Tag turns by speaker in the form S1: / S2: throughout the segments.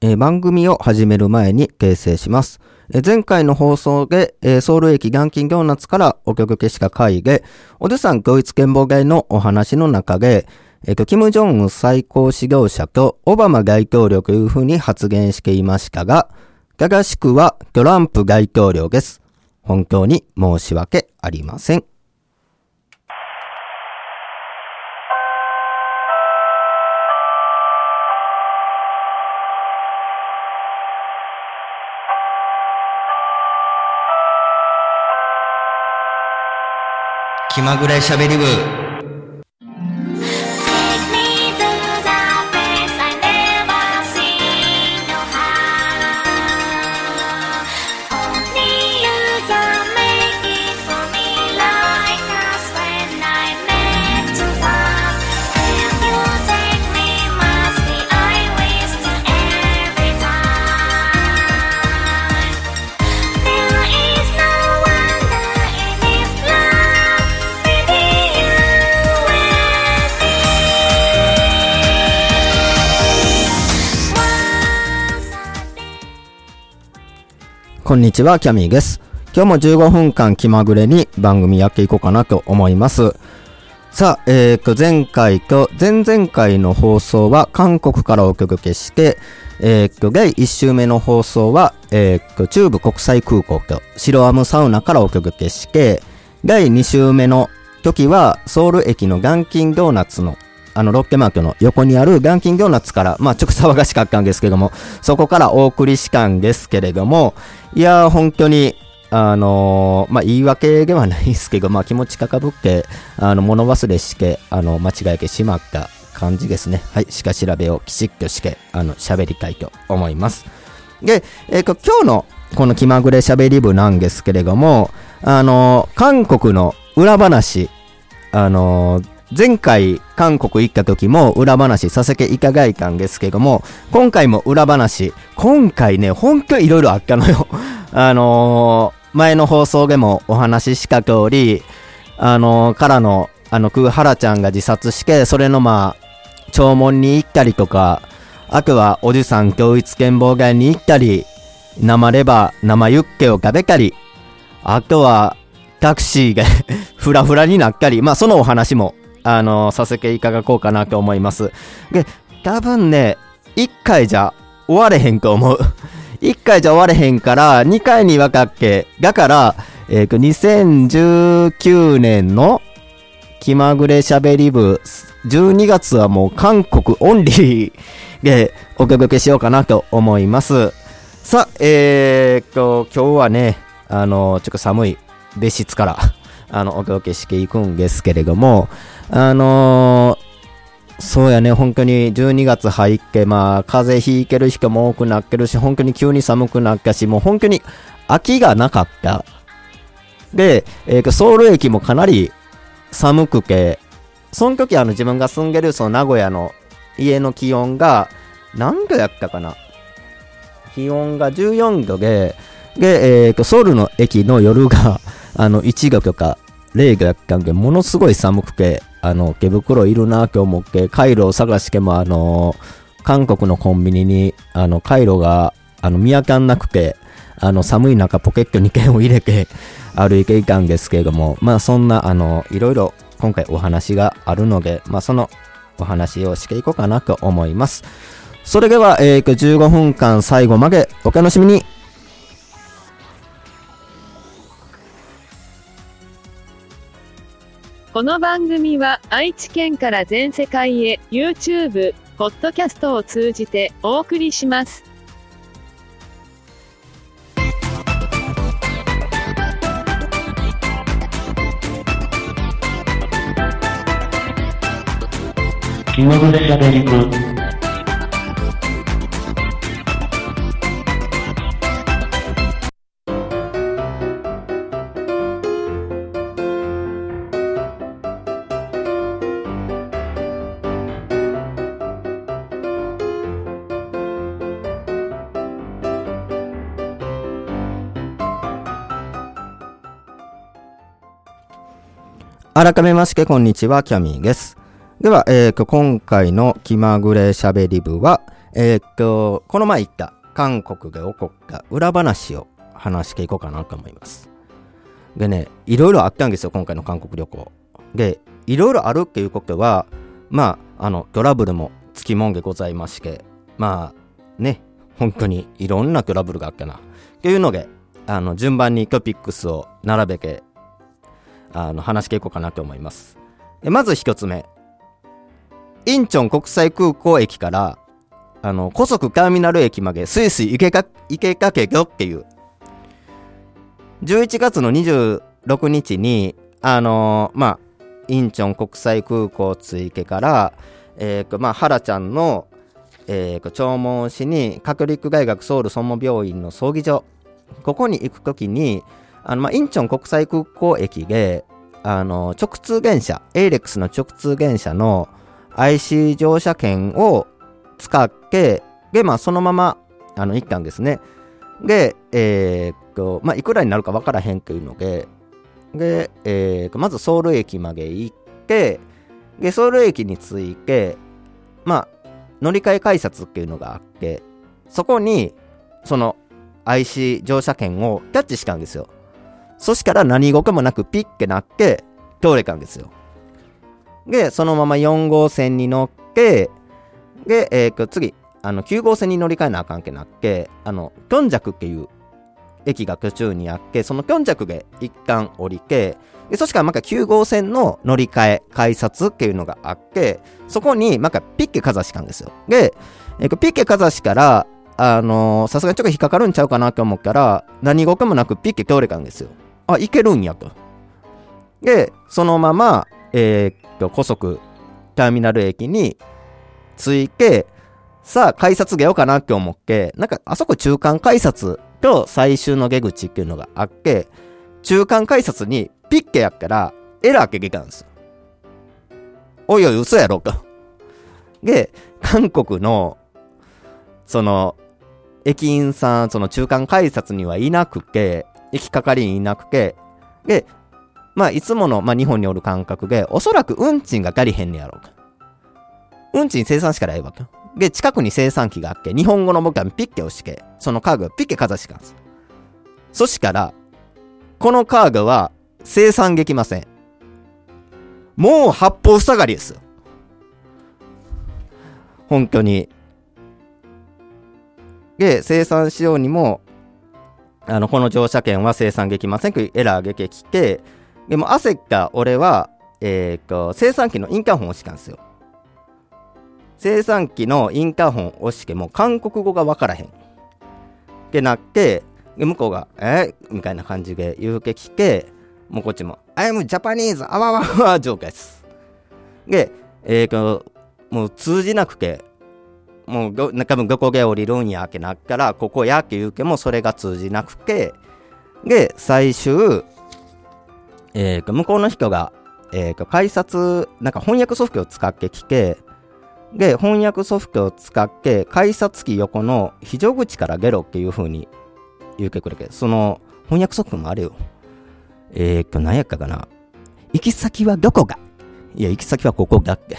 S1: えー番組を始める前に訂正します。えー前回の放送で、えーソウル駅元金行夏からお曲消した会で、おじさん教育剣謀会のお話の中で、えっ、と、キム・ジョンウン最高指導者とオバマ大統領というふうに発言していましたが、正しくはトランプ大統領です。本当に申し訳ありません。気まぐれしゃべり部こんにちは、キャミーです。今日も15分間気まぐれに番組やっていこうかなと思います。さあ、えーと、前回と前々回の放送は韓国からお届けして、えーと、第1週目の放送は、えーと、中部国際空港と白アムサウナからお届けして、第2週目の時はソウル駅の元金ドーナツのあの、ロッケマークの横にある元金ドーナツから、まあ、ちょっと騒がしかったんですけども、そこからお送りしたんですけれども、いや、本当に、あのーまあ、言い訳ではないですけど、まあ、気持ち高ぶって、あの、物忘れして、あの、間違えてしまった感じですね。はい、しか調べをきちっとして、あの、喋りたいと思います。で、えっ、と、今日のこの気まぐれ喋り部なんですけれども、あのー韓国の裏話、あのー前回韓国行った時も裏話させていただいたんですけども、今回も裏話、今回ね、ほんといろいろあったのよ。あのー前の放送でもお話しした通り、あのーからの、あの、空原ちゃんが自殺して、それのまあ、弔問に行ったりとか、あとはおじさん教育剣妨害に行ったり、生レバー、生ユッケを食べたり、あとは、タクシーが フラフラになったり、まあそのお話も、あのさせていただこうかなと思います。で、多分ね、1回じゃ終われへんと思う。1回じゃ終われへんから、2回に分かっけ。だから、えーと、2019年の気まぐれしゃべり部、12月はもう韓国オンリーで お届けしようかなと思います。さあ、えーと、今日はね、あの、ちょっと寒い別室から、あの、お届けしていくんですけれども、あのーそうやね、本当に12月入って、まあ、風邪ひいてる人も多くなってるし、本当に急に寒くなったし、もう本当に秋がなかった。で、えー、ソウル駅もかなり寒くて、その時あの自分が住んでるその名古屋の家の気温が何度やったかな？気温が14度で、で、えーと、ソウルの駅の夜が、あの、1度とか0度やったんで、ものすごい寒くて、あの、手袋いるな今日思って、カイロを探しても、あの韓国のコンビニに、あの、カイロが、あの、見当たんなくて、あの、寒い中ポケットに剣を入れて 歩いていたんですけれども、まあ、そんな、あの、いろいろ今回お話があるので、まあ、そのお話をしていこうかなと思います。それでは、えー、15分間最後までお楽しみに。
S2: この番組は愛知県から全世界へ YouTube、ポッドキャストを通じてお送りします。
S3: 気まぐれしゃべり部
S1: 改めまして、こんにちは、キャミーです。では、えーと、今回の気まぐれしゃべり部は、えーと、この前言った韓国で起こった裏話を話していこうかなと思います。でね、いろいろあったんですよ、今回の韓国旅行。で、いろいろあるっていうことは、まあ、あの、トラブルもつきもんでございまして、まあ、ね、本当にいろんなトラブルがあったな。っていうので、あの、順番にトピックスを並べて、あの、話していこうかなと思います。まず一つ目。インチョン国際空港駅から、あの、高速ターミナル駅までスイスイ行けか、行けかけよっていう。11月の26日に、あのーまあ、インチョン国際空港着いてから、えー、まあ、原ちゃんの、えー、弔問しに、カトリック大学ソウル総務病院の葬儀場、ここに行くときに、あの、まあ、インチョン国際空港駅で、あの、直通電車、エイレックスの直通電車の IC 乗車券を使って、で、まあ、そのまま、あの、行ったんですね。で、えーっと、まあ、いくらになるかわからへんというので、で、えー、まずソウル駅まで行って、で、ソウル駅に着いて、まあ、乗り換え改札っていうのがあって、そこに、その、IC 乗車券をキャッチしたんですよ。そしたら何事もなくピッてなって、通れたんですよ。で、そのまま4号線に乗って、で、えー、次、あの、9号線に乗り換えなあかんけなって、あの、キョンジャクっていう駅が途中にあって、そのキョンジャクで一旦降りて、で、そしたらまた9号線の乗り換え、改札っていうのがあって、そこにまたピッケかざしたんですよ。で、えー、ピッケかざしから、あのさすがにちょっと引っかかるんちゃうかなと思ったら、何事もなくピッケ通れたんですよ。あ、いけるんやと。で、そのまま、えーっと、高速ターミナル駅に着いて、さあ、改札出ようかなって思って、なんか、あそこ中間改札と最終の出口っていうのがあって、中間改札にピッケやったら、エラーって出たんですよ。おいおい、嘘やろか。で、韓国の、その、駅員さん、その中間改札にはいなくて、駅係員いなくて、で、まあ、いつもの、まあ、日本におる感覚で、おそらく運賃が足りへんねやろうか。運賃生産しからええわけ。で、近くに生産機があって、日本語の僕はピッケをして、そのカードをピッケかざしてたんです。そしたら、このカードは生産できません。もう八方塞がりですよ。本当に。で、生産しようにも、あの、この乗車券は生産できませんエラーが出てきて、でも焦った俺は、えっ、と、生産機のインターホンを押したんですよ。生産機のインターホンを押しても韓国語がわからへん。ってなって、で向こうが、え？みたいな感じで言うてきて、もうこっちも、I'm Japanese! あわわわ状態です。で、えっ、と、もう通じなくて、もう、多分どこで降りるんやってなったら、ここやって言うけもそれが通じなくて、で、最終、えーと、向こうの人が、えーと、改札、なんか翻訳ソフトを使ってきて、で、翻訳ソフトを使って、改札機横の非常口から出ろっていう風に言うてくれて、その翻訳ソフトもあれよ。えーと、何やったかな。行き先はどこが？いや、行き先はここだって。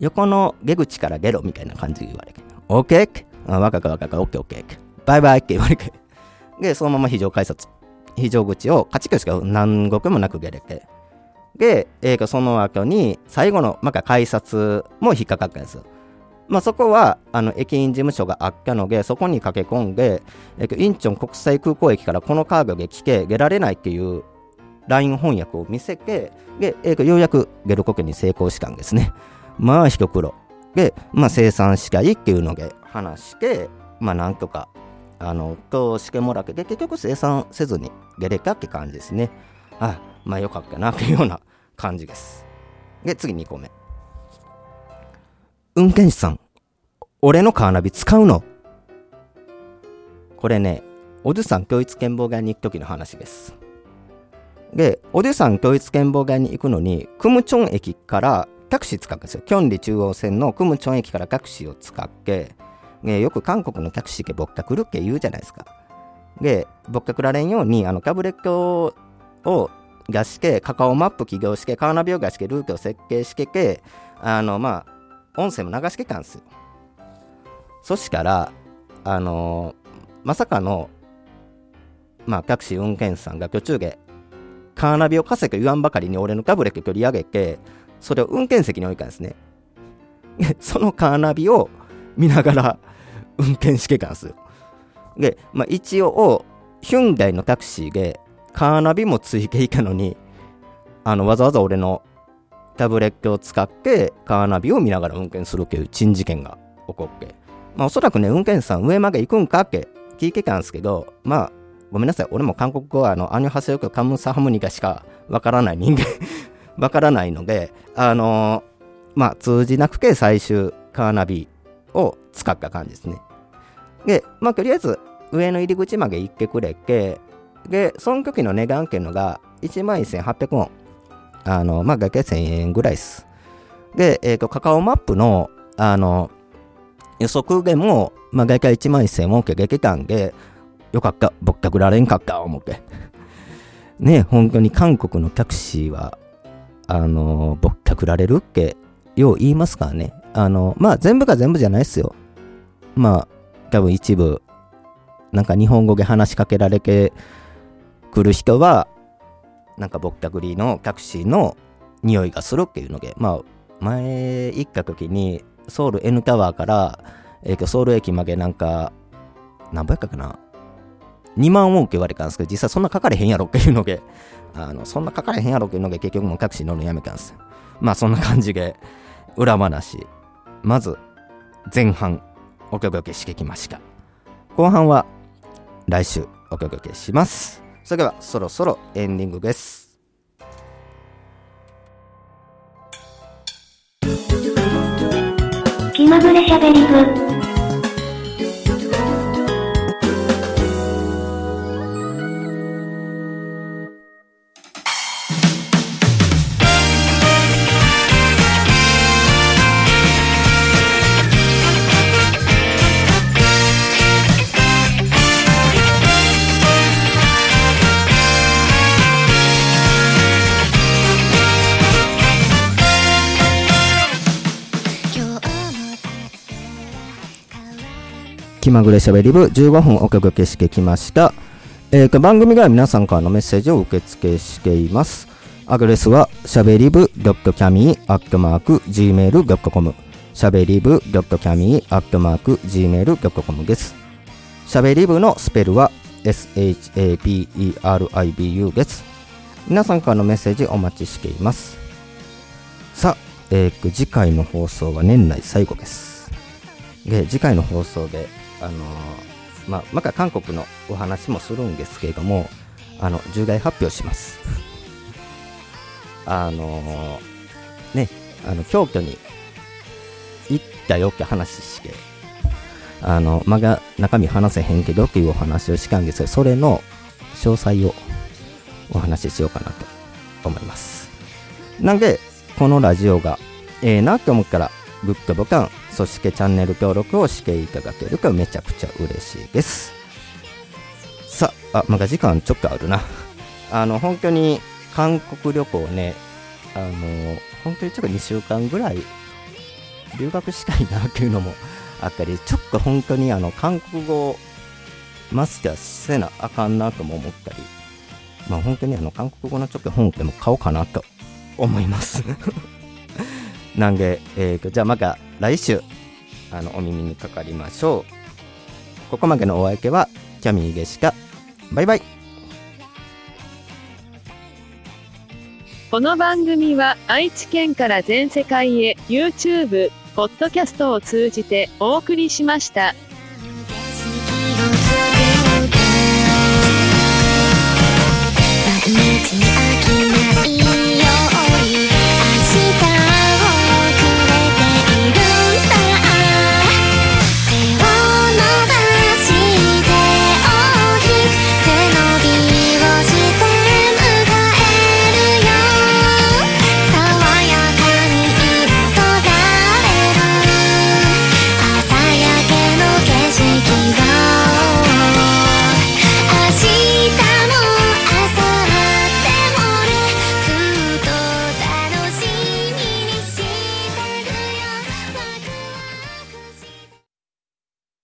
S1: 横の出口から出ろみたいな感じで言われて。オッケーあ、わかったわか、オッケーオッケー。バイバイって言われて。で、そのまま非常改札、非常口をカチッしか何国もなく出れて。で、えー、その後に、最後の、また改札も引っかかったんです。まあ、そこは、あの、駅員事務所があったので、そこに駆け込んで、えー、インチョン国際空港駅からこのカードで来て、出られないっていう LINE 翻訳を見せて、で、えー、ようやく出ることに成功したんですね。まあ、一苦労。で、まあ、生産しかいいっていうので話して、まあ、なんとか、あの、通してもらって、結局生産せずに出れたって感じですね。あ、まあ、よかったな、っていうような感じです。で、次2個目。運転手さん、俺のカーナビ使うの？これね、おじさん教育健保街に行く時の話です。で、おじさん教育健保街に行くのに、クムチョン駅からタクシー使うんですよ。キョンリ中央線のクムチョン駅からタクシーを使って、ね、よく韓国のタクシーけぼったくるっけ言うじゃないですか。で、ぼったくられんように、あの、タブレットを出して、カカオマップ起業して、カーナビを出して、ルートを設計してて、あの、まあ、音声も流してたんですよ。そしたら、あのまさかの、まあ、タクシー運転手さんが途中で、カーナビを稼ぐ言わんばかりに俺のタブレット取り上げて、それを運転席に置いたんですね。そのカーナビを見ながら 運転してたんですよ。で、まあ、一応、ヒュンダイのタクシーで、カーナビもついていたのに、あの、わざわざ俺のタブレットを使って、カーナビを見ながら運転するっていう珍事件が起こって。まあ、おそらくね、運転手さん上まで行くんかって聞いてたんですけど、まあ、ごめんなさい。俺も韓国語は、あの、アニョハセヨクカムサハムニガしかわからない人間、わからないので、あのまあ、通じなくて最終カーナビを使った感じですね。で、まあ、とりあえず、上の入り口まで行ってくれて、で、その時の値段っていうのが、1万1800ウォン。あの、まあ、合計1000円ぐらいです。で、えっ、と、カカオマップの、あの、予測でも、まあ、合計1万1000ウォンって出てたんで、よかった、ぼったくられんかった、思って。ね、本当に韓国のタクシーは、あの、ぼったくられるって、よう言いますからね。あの、まあ、全部が全部じゃないですよ。まあ、多分一部、なんか日本語で話しかけられてくる人は、なんかぼったくりのタクシーの匂いがするっていうので、まあ、前行った時に、ソウル N タワーから、えーソウル駅までなんか、何倍やったかな？2万ウォンって言われたんですけど、実際そんなかかれへんやろっていうので、あの、そんなかかれへんやろっていうので、結局もうタクシー乗るのやめたんです。まあそんな感じで、裏話。まず、前半、お届けしてきました。後半は、来週お届けします。それでは、そろそろエンディングです。
S4: 気まぐれしゃべり部
S1: 気まぐれしゃべり部15分お届けしてきました。えー番組では皆さんからのメッセージを受け付けしています。アドレスはしゃべり部 .cami.gmail.com しゃべり部 .cami.gmail.com です。しゃべり部のスペルは SHABERIBU です。皆さんからのメッセージお待ちしています。さあ、えー次回の放送は年内最後です。で次回の放送で、あのまあ、また韓国のお話もするんですけれども、あの重大発表します。あのーね、あの京都に行ったよって話して、あのまだ中身話せへんけどっていうお話をしたんですが、それの詳細をお話ししようかなと思います。なんで、このラジオがええなって思ったら、グッドボタン、そしてチャンネル登録をしていただけるとめちゃくちゃ嬉しいです。さあ、まだ時間ちょっとあるな。あの、本当に韓国旅行ね、あの、本当にちょっと2週間ぐらい留学したいなっていうのもあったり、ちょっと本当にあの、韓国語マスターせなあかんなとも思ったり、まあ本当にあの、韓国語のちょっと本でも買おうかなと思います。なんで、えーと、じゃあまた来週、あの、お耳にかかりましょう。ここまでのお相手は、キャミーでした。バイバイ。
S2: この番組は愛知県から全世界へ YouTube、ポッドキャストを通じてお送りしました。